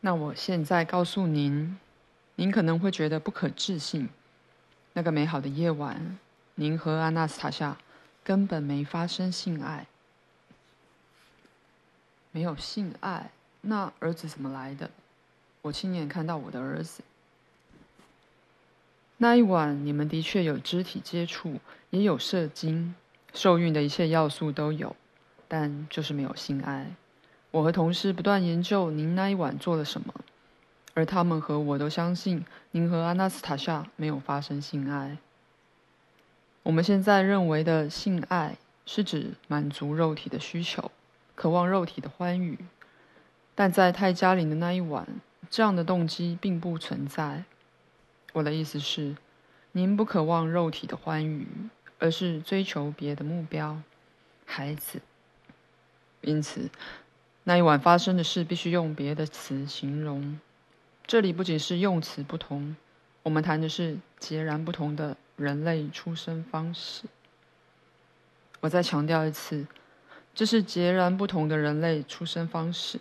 那我现在告诉您，您可能会觉得不可置信。那个美好的夜晚，您和阿纳斯塔夏根本没发生性爱。没有性爱，那儿子怎么来的？我亲眼看到我的儿子。那一晚，你们的确有肢体接触，也有射精，受孕的一切要素都有，但就是没有性爱。我和同事不断研究您那一晚做了什么，而他们和我都相信您和阿纳斯塔夏没有发生性爱。我们现在认为的性爱是指满足肉体的需求，渴望肉体的欢愉，但在泰加林的那一晚，这样的动机并不存在。我的意思是，您不渴望肉体的欢愉，而是追求别的目标——孩子。因此。那一晚发生的事必须用别的词形容。这里不仅是用词不同，我们谈的是截然不同的人类出生方式。我再强调一次，这是截然不同的人类出生方式。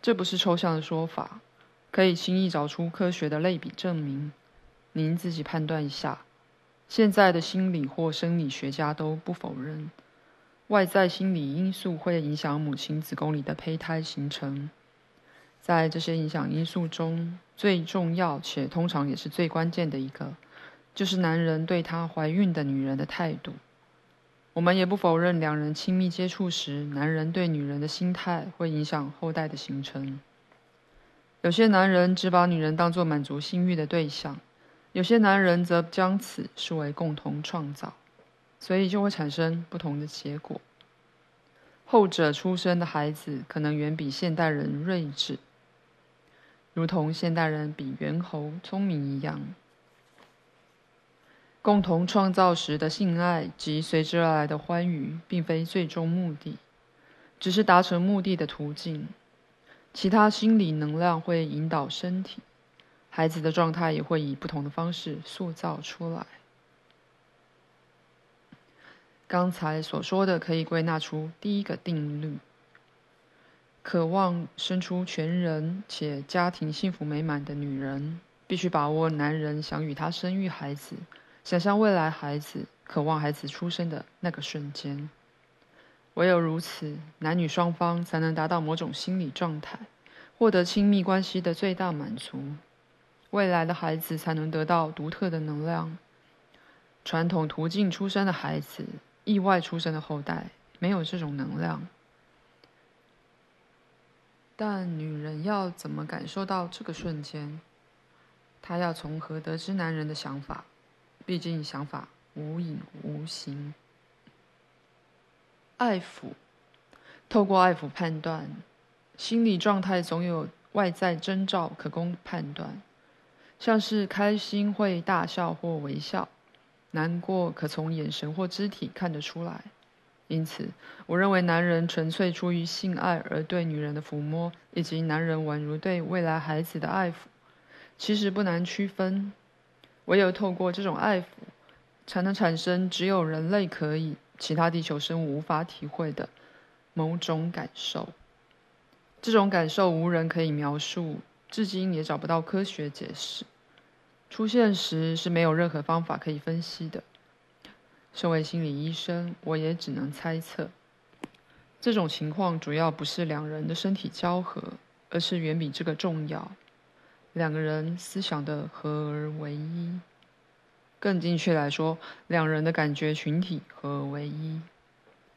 这不是抽象的说法，可以轻易找出科学的类比证明。您自己判断一下。现在的心理或生理学家都不否认。外在心理因素会影响母亲子宫里的胚胎形成。在这些影响因素中，最重要且通常也是最关键的一个，就是男人对她怀孕的女人的态度。我们也不否认，两人亲密接触时，男人对女人的心态会影响后代的形成。有些男人只把女人当作满足性欲的对象，有些男人则将此视为共同创造。所以就会产生不同的结果。后者出生的孩子可能远比现代人睿智，如同现代人比猿猴聪明一样。共同创造时的性爱及随之而来的欢愉，并非最终目的，只是达成目的的途径。其他心理能量会引导身体，孩子的状态也会以不同的方式塑造出来。刚才所说的可以归纳出第一个定律：渴望生出全人且家庭幸福美满的女人，必须把握男人想与她生育孩子、想象未来孩子、渴望孩子出生的那个瞬间。唯有如此，男女双方才能达到某种心理状态，获得亲密关系的最大满足，未来的孩子才能得到独特的能量。传统途径出生的孩子。意外出生的后代没有这种能量，但女人要怎么感受到这个瞬间？她要从何得知男人的想法？毕竟想法无影无形。爱抚，透过爱抚判断，心理状态总有外在征兆可供判断，像是开心会大笑或微笑。难过可从眼神或肢体看得出来，因此，我认为男人纯粹出于性爱而对女人的抚摸，以及男人宛如对未来孩子的爱抚，其实不难区分。唯有透过这种爱抚，才能产生只有人类可以、其他地球生物无法体会的某种感受。这种感受无人可以描述，至今也找不到科学解释。出现时是没有任何方法可以分析的。身为心理医生，我也只能猜测，这种情况主要不是两人的身体交合，而是远比这个重要，两个人思想的合而为一。更精确来说，两人的感觉群体合而为一，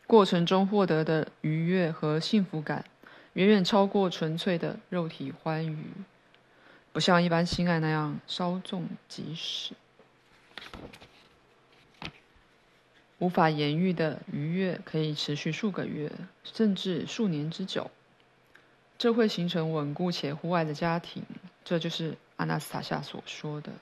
过程中获得的愉悦和幸福感，远远超过纯粹的肉体欢愉。不像一般性爱那样稍纵即逝，无法言喻的愉悦可以持续数个月，甚至数年之久。这会形成稳固且互爱的家庭，这就是阿纳斯塔夏所说的。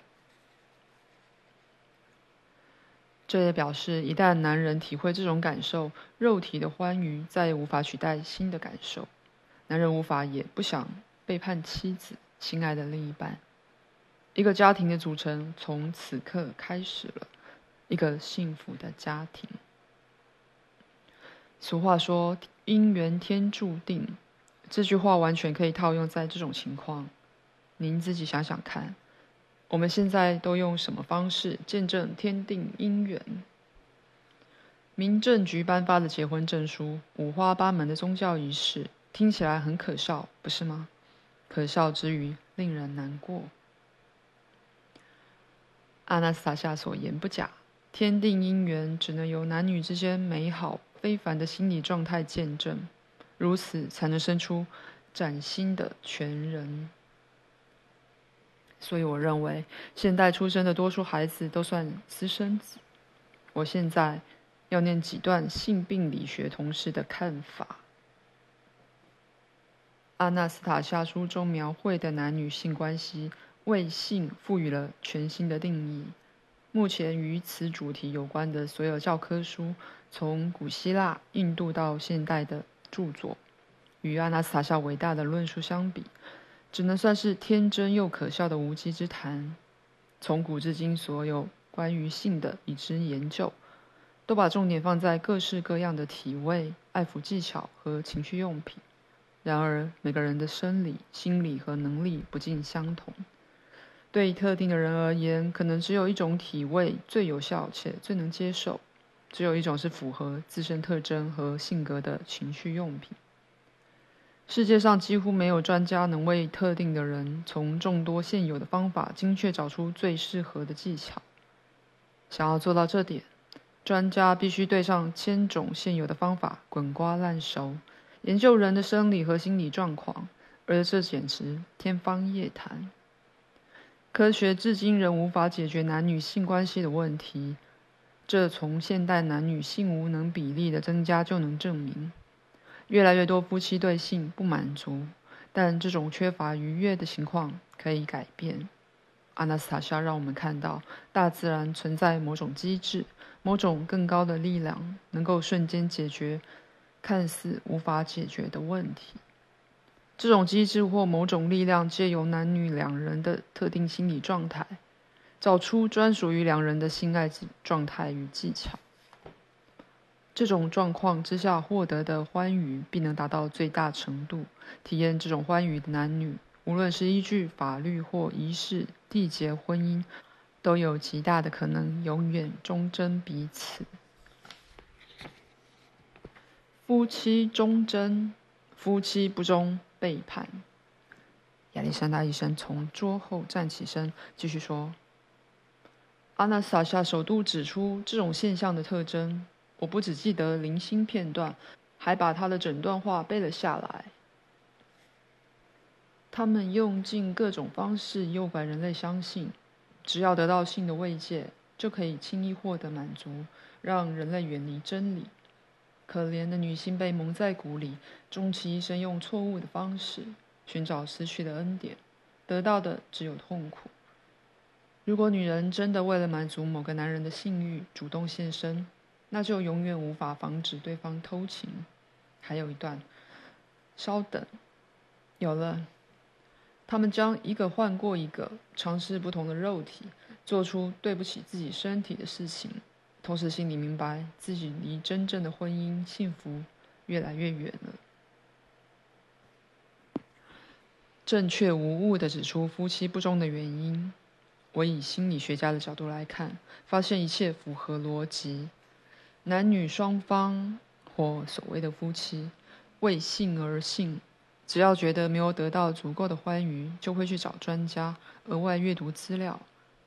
这也表示，一旦男人体会这种感受，肉体的欢愉再也无法取代新的感受。男人无法也不想背叛妻子。亲爱的另一半，一个家庭的组成从此刻开始了，一个幸福的家庭。俗话说“姻缘天注定”，这句话完全可以套用在这种情况。您自己想想看，我们现在都用什么方式见证天定姻缘？民政局颁发的结婚证书，五花八门的宗教仪式，听起来很可笑，不是吗？可笑之余，令人难过。阿纳斯塔夏所言不假，天定姻缘只能由男女之间美好非凡的心理状态见证，如此才能生出崭新的全人。所以，我认为现代出生的多数孩子都算私生子。我现在要念几段性病理学同事的看法。阿纳斯塔夏书中描绘的男女性关系，为性赋予了全新的定义。目前与此主题有关的所有教科书，从古希腊、印度到现代的著作，与阿纳斯塔夏伟大的论述相比，只能算是天真又可笑的无稽之谈。从古至今，所有关于性的已知研究，都把重点放在各式各样的体位、爱抚技巧和情趣用品。然而，每个人的生理、心理和能力不尽相同。对特定的人而言，可能只有一种体位最有效且最能接受；只有一种是符合自身特征和性格的情趣用品。世界上几乎没有专家能为特定的人从众多现有的方法精确找出最适合的技巧。想要做到这点，专家必须对上千种现有的方法滚瓜烂熟，研究人的生理和心理状况，而这简直天方夜谭。科学至今仍无法解决男女性关系的问题，这从现代男女性无能比例的增加就能证明。越来越多夫妻对性不满足，但这种缺乏愉悦的情况可以改变。阿纳斯塔夏让我们看到，大自然存在某种机制，某种更高的力量，能够瞬间解决看似无法解决的问题。这种机制或某种力量，借由男女两人的特定心理状态，找出专属于两人的性爱状态与技巧。这种状况之下获得的欢愉，必能达到最大程度。体验这种欢愉的男女，无论是依据法律或仪式缔结婚姻，都有极大的可能永远忠贞彼此。夫妻忠贞，夫妻不忠，背叛。亚历山大医生从桌后站起身，继续说：“阿纳斯塔夏首度指出这种现象的特征。”我不只记得零星片段，还把他的整段话背了下来。他们用尽各种方式诱拐人类相信，只要得到性的慰藉，就可以轻易获得满足，让人类远离真理。可怜的女性被蒙在鼓里，终其一生用错误的方式寻找失去的恩典，得到的只有痛苦。如果女人真的为了满足某个男人的性欲主动献身，那就永远无法防止对方偷情。还有一段，稍等，有了，他们将一个换过一个，尝试不同的肉体，做出对不起自己身体的事情，同时心里明白自己离真正的婚姻幸福越来越远了。正确无误地指出夫妻不忠的原因，我以心理学家的角度来看，发现一切符合逻辑。男女双方或所谓的夫妻为性而性，只要觉得没有得到足够的欢愉，就会去找专家额外阅读资料，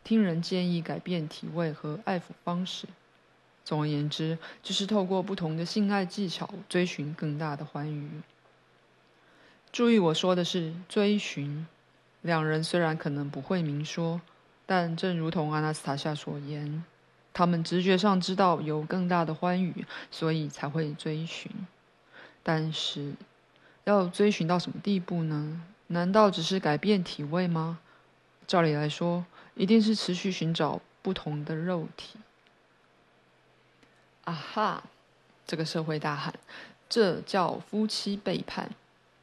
听人建议改变体位和爱抚方式。总而言之，就是透过不同的性爱技巧追寻更大的欢愉。注意我说的是追寻，两人虽然可能不会明说，但正如同阿纳斯塔夏所言。他们直觉上知道有更大的欢愉，所以才会追寻。但是，要追寻到什么地步呢？难道只是改变体位吗？照理来说，一定是持续寻找不同的肉体。啊哈！这个社会大喊，这叫夫妻背叛。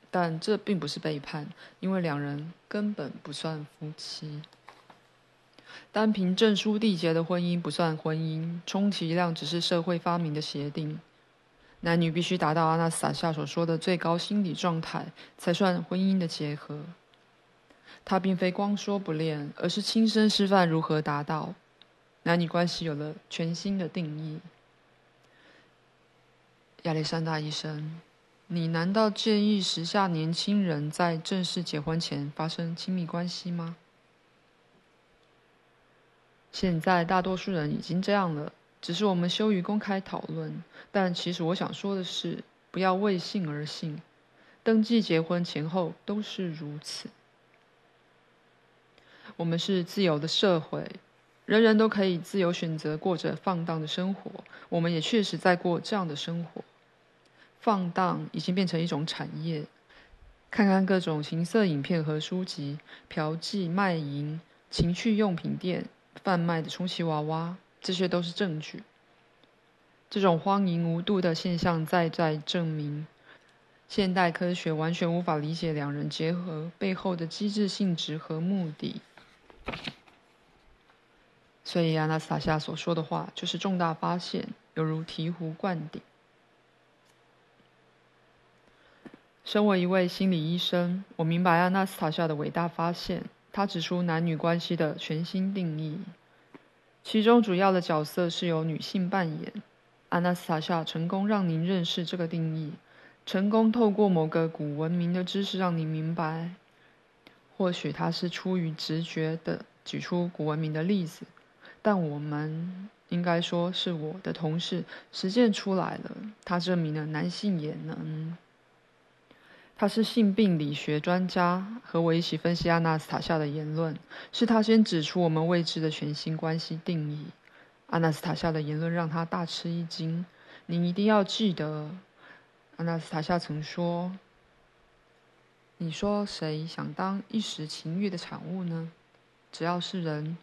但这并不是背叛，因为两人根本不算夫妻。单凭证书缔结的婚姻不算婚姻，充其量只是社会发明的协定。男女必须达到阿纳斯塔夏所说的最高心理状态，才算婚姻的结合。他并非光说不练，而是亲身示范如何达到。男女关系有了全新的定义。亚历山大医生，你难道建议时下年轻人在正式结婚前发生亲密关系吗？现在大多数人已经这样了，只是我们羞于公开讨论。但其实我想说的是，不要为性而性，登记结婚前后都是如此。我们是自由的社会，人人都可以自由选择过着放荡的生活。我们也确实在过这样的生活。放荡已经变成一种产业，看看各种情色影片和书籍，嫖妓、卖淫、情趣用品店、贩卖的充气娃娃，这些都是证据。这种荒淫无度的现象，再再证明，现代科学完全无法理解两人结合背后的机制性质和目的。所以，阿纳斯塔夏所说的话就是重大发现，犹如醍醐灌顶。身为一位心理医生，我明白阿纳斯塔夏的伟大发现。他指出男女关系的全新定义，其中主要的角色是由女性扮演。阿纳斯塔夏成功让您认识这个定义，成功透过某个古文明的知识让您明白。或许他是出于直觉的举出古文明的例子，但我们应该说是我的同事实践出来了。他证明了男性也能。他是性病理学专家，和我一起分析阿纳斯塔夏的言论。是他先指出我们未知的全新关系定义。阿纳斯塔夏的言论让他大吃一惊。您一定要记得，阿纳斯塔夏曾说：“你说谁想当一时情欲的产物呢？只要是人，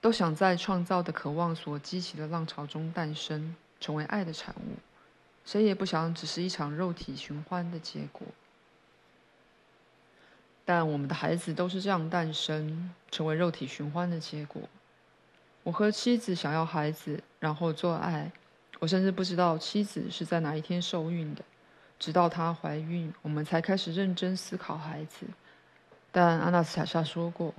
都想在创造的渴望所激起的浪潮中诞生，成为爱的产物。谁也不想只是一场肉体寻欢的结果。”但我们的孩子都是这样诞生，成为肉体寻欢的结果。我和妻子想要孩子，然后做爱。我甚至不知道妻子是在哪一天受孕的，直到她怀孕，我们才开始认真思考孩子。但阿纳斯塔夏说过，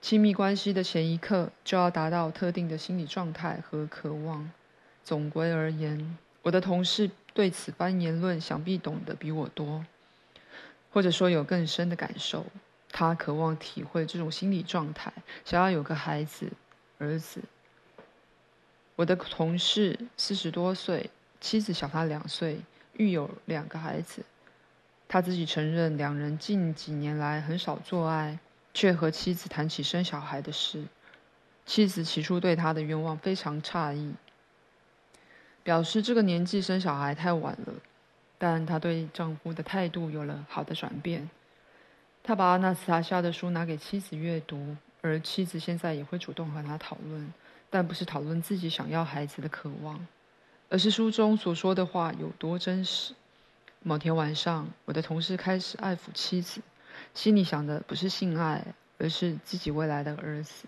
亲密关系的前一刻就要达到特定的心理状态和渴望。总归而言，我的同事对此番言论想必懂得比我多。或者说有更深的感受，他渴望体会这种心理状态，想要有个孩子，儿子。我的同事四十多岁，妻子小他两岁，育有两个孩子。他自己承认，两人近几年来很少做爱，却和妻子谈起生小孩的事。妻子起初对他的愿望非常诧异，表示这个年纪生小孩太晚了。但她对丈夫的态度有了好的转变。她把阿纳斯塔夏的书拿给妻子阅读，而妻子现在也会主动和他讨论，但不是讨论自己想要孩子的渴望，而是书中所说的话有多真实。某天晚上，我的同事开始爱抚妻子，心里想的不是性爱，而是自己未来的儿子。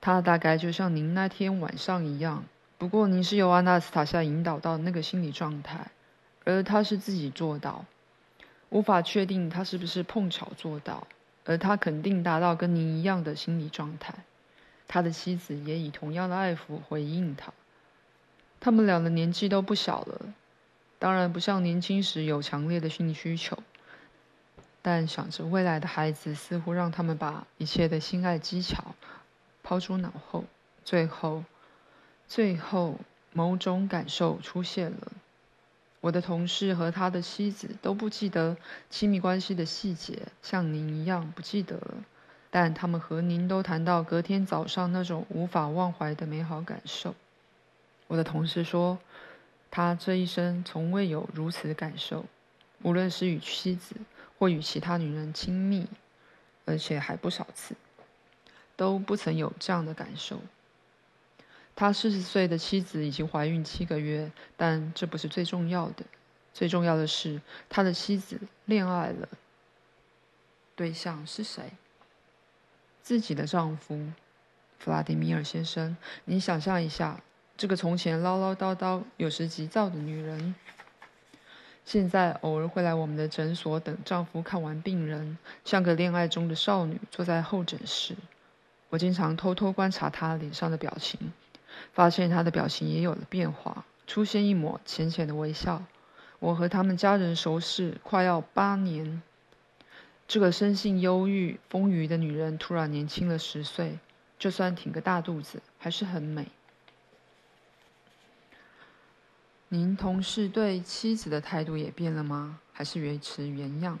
他大概就像您那天晚上一样，不过您是由阿纳斯塔夏引导到那个心理状态。而他是自己做到，无法确定他是不是碰巧做到，而他肯定达到跟您一样的心理状态。他的妻子也以同样的爱抚回应他。他们俩的年纪都不小了，当然不像年轻时有强烈的性需求，但想着未来的孩子，似乎让他们把一切的性爱技巧抛诸脑后。最后，最后某种感受出现了。我的同事和他的妻子都不记得亲密关系的细节，像您一样不记得了。但他们和您都谈到隔天早上那种无法忘怀的美好感受。我的同事说，他这一生从未有如此感受，无论是与妻子或与其他女人亲密，而且还不少次，都不曾有这样的感受。他四十岁的妻子已经怀孕七个月，但这不是最重要的。最重要的是，他的妻子恋爱了。对象是谁？自己的丈夫，弗拉迪米尔先生。你想象一下，这个从前唠唠叨叨、有时急躁的女人，现在偶尔会来我们的诊所等丈夫看完病人，像个恋爱中的少女坐在候诊室。我经常偷偷观察她脸上的表情，发现她的表情也有了变化，出现一抹浅浅的微笑。我和他们家人熟识快要八年，这个生性忧郁、丰腴的女人突然年轻了十岁，就算挺个大肚子，还是很美。您同事对妻子的态度也变了吗？还是维持原样？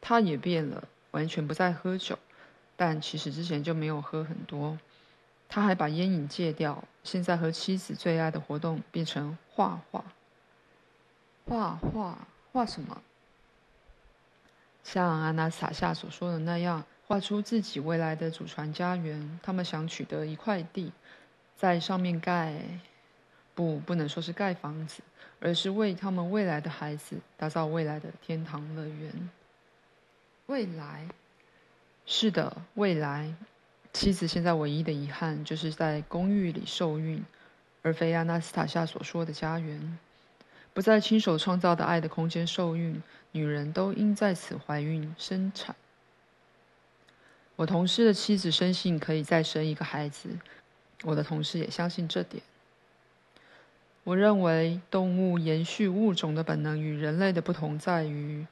他也变了，完全不再喝酒，但其实之前就没有喝很多。他还把烟瘾戒掉，现在和妻子最爱的活动变成画画。画画画什么？像阿纳斯塔夏所说的那样，画出自己未来的祖传家园。他们想取得一块地，在上面盖……不，不能说是盖房子，而是为他们未来的孩子打造未来的天堂乐园。未来，是的，未来。妻子现在唯一的遗憾，就是在公寓里受孕，而非阿纳斯塔夏所说的家园。不在亲手创造的爱的空间受孕，女人都应在此怀孕生产。我同事的妻子深信可以再生一个孩子，我的同事也相信这点。我认为动物延续物种的本能与人类的不同在于，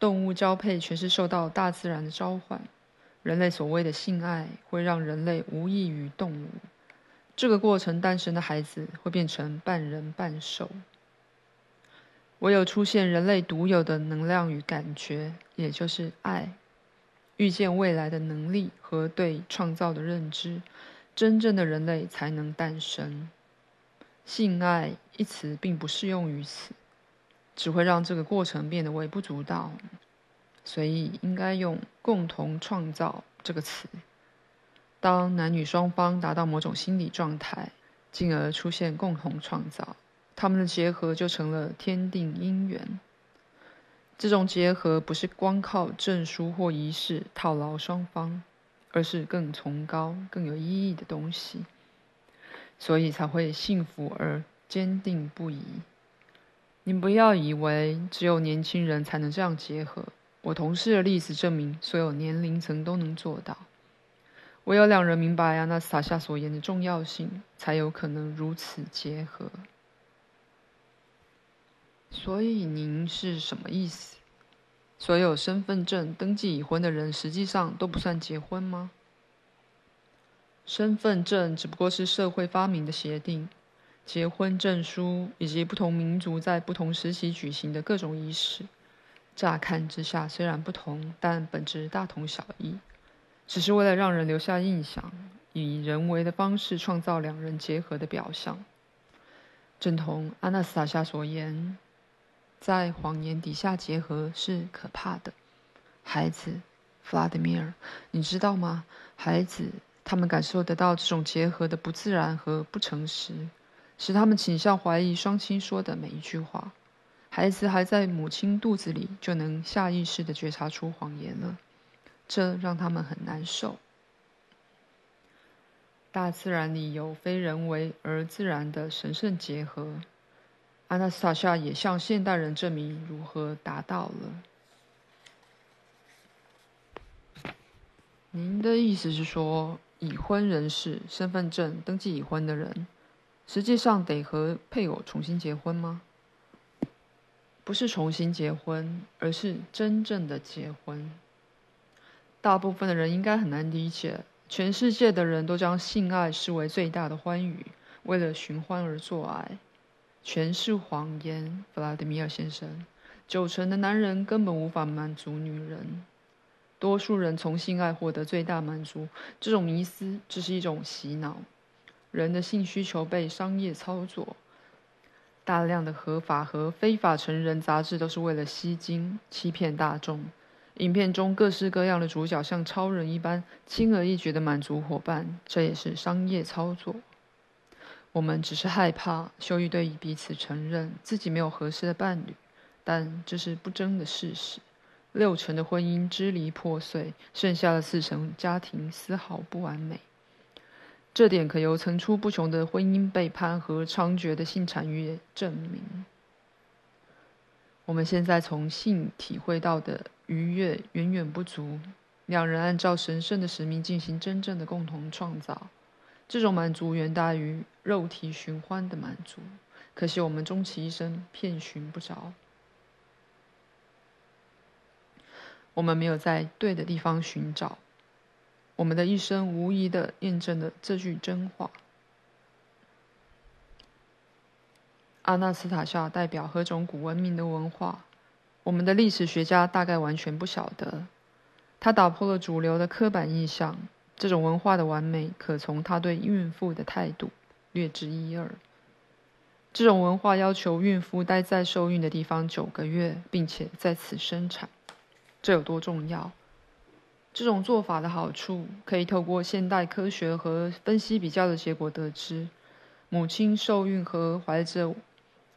动物交配全是受到大自然的召唤，人类所谓的性爱会让人类无异于动物，这个过程诞生的孩子会变成半人半兽。唯有出现人类独有的能量与感觉，也就是爱，预见未来的能力和对创造的认知，真正的人类才能诞生。性爱一词并不适用于此，只会让这个过程变得微不足道，所以应该用“共同创造”这个词。当男女双方达到某种心理状态，进而出现共同创造。他们的结合就成了天定姻缘。这种结合不是光靠证书或仪式套牢双方，而是更崇高、更有意义的东西，所以才会幸福而坚定不移。你不要以为只有年轻人才能这样结合，我同事的例子证明，所有年龄层都能做到。唯有两人明白阿纳斯塔夏所言的重要性，才有可能如此结合。所以您是什么意思？所有身份证登记已婚的人，实际上都不算结婚吗？身份证只不过是社会发明的协定，结婚证书以及不同民族在不同时期举行的各种仪式，乍看之下虽然不同，但本质大同小异，只是为了让人留下印象，以人为的方式创造两人结合的表象。正同阿纳斯塔夏所言。在谎言底下结合是可怕的，孩子，弗拉德米尔，你知道吗？孩子，他们感受得到这种结合的不自然和不诚实，使他们倾向怀疑双亲说的每一句话。孩子还在母亲肚子里就能下意识的觉察出谎言了，这让他们很难受。大自然里有非人为而自然的神圣结合。阿纳斯塔夏也向现代人证明如何达到了。您的意思是说，已婚人士身份证登记已婚的人，实际上得和配偶重新结婚吗？不是重新结婚，而是真正的结婚。大部分的人应该很难理解，全世界的人都将性爱视为最大的欢愉，为了寻欢而做爱。全是谎言，弗拉德米尔先生。九成的男人根本无法满足女人，多数人从性爱获得最大满足。这种迷思只是一种洗脑。人的性需求被商业操作，大量的合法和非法成人杂志都是为了吸金、欺骗大众。影片中各式各样的主角像超人一般，轻而易举的满足伙伴，这也是商业操作。我们只是害怕羞于对彼此承认自己没有合适的伴侣，但这是不争的事实。六成的婚姻支离破碎，剩下的四成家庭丝毫不完美。这点可由层出不穷的婚姻背叛和猖獗的性产业证明。我们现在从性体会到的愉悦远远不足，两人按照神圣的使命进行真正的共同创造，这种满足远大于肉体寻欢的满足。可惜我们终其一生遍寻不着，我们没有在对的地方寻找，我们的一生无疑的验证了这句真话。阿纳斯塔夏代表何种古文明的文化？我们的历史学家大概完全不晓得。他打破了主流的刻板印象。这种文化的完美，可从他对孕妇的态度略知一二。这种文化要求孕妇待在受孕的地方九个月，并且在此生产。这有多重要？这种做法的好处，可以透过现代科学和分析比较的结果得知：母亲受孕和怀着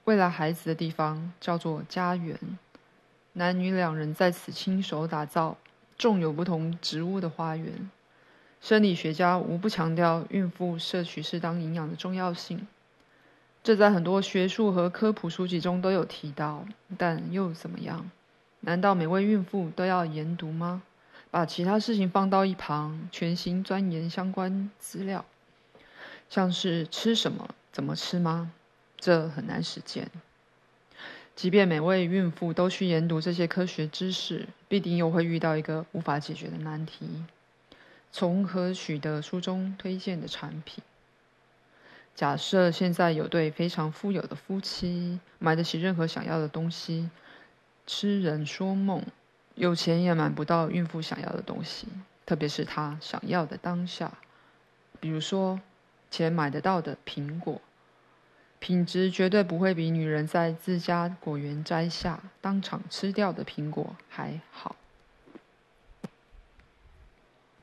未来孩子的地方叫做家园，男女两人在此亲手打造种有不同植物的花园。生理学家无不强调孕妇摄取适当营养的重要性，这在很多学术和科普书籍中都有提到。但又怎么样？难道每位孕妇都要研读吗？把其他事情放到一旁，全心钻研相关资料，像是吃什么、怎么吃吗？这很难实践。即便每位孕妇都去研读这些科学知识，必定又会遇到一个无法解决的难题：从何取得书中推荐的产品？假设现在有对非常富有的夫妻，买得起任何想要的东西，痴人说梦，有钱也买不到孕妇想要的东西，特别是她想要的当下，比如说钱买得到的苹果。品质绝对不会比女人在自家果园摘下当场吃掉的苹果还好。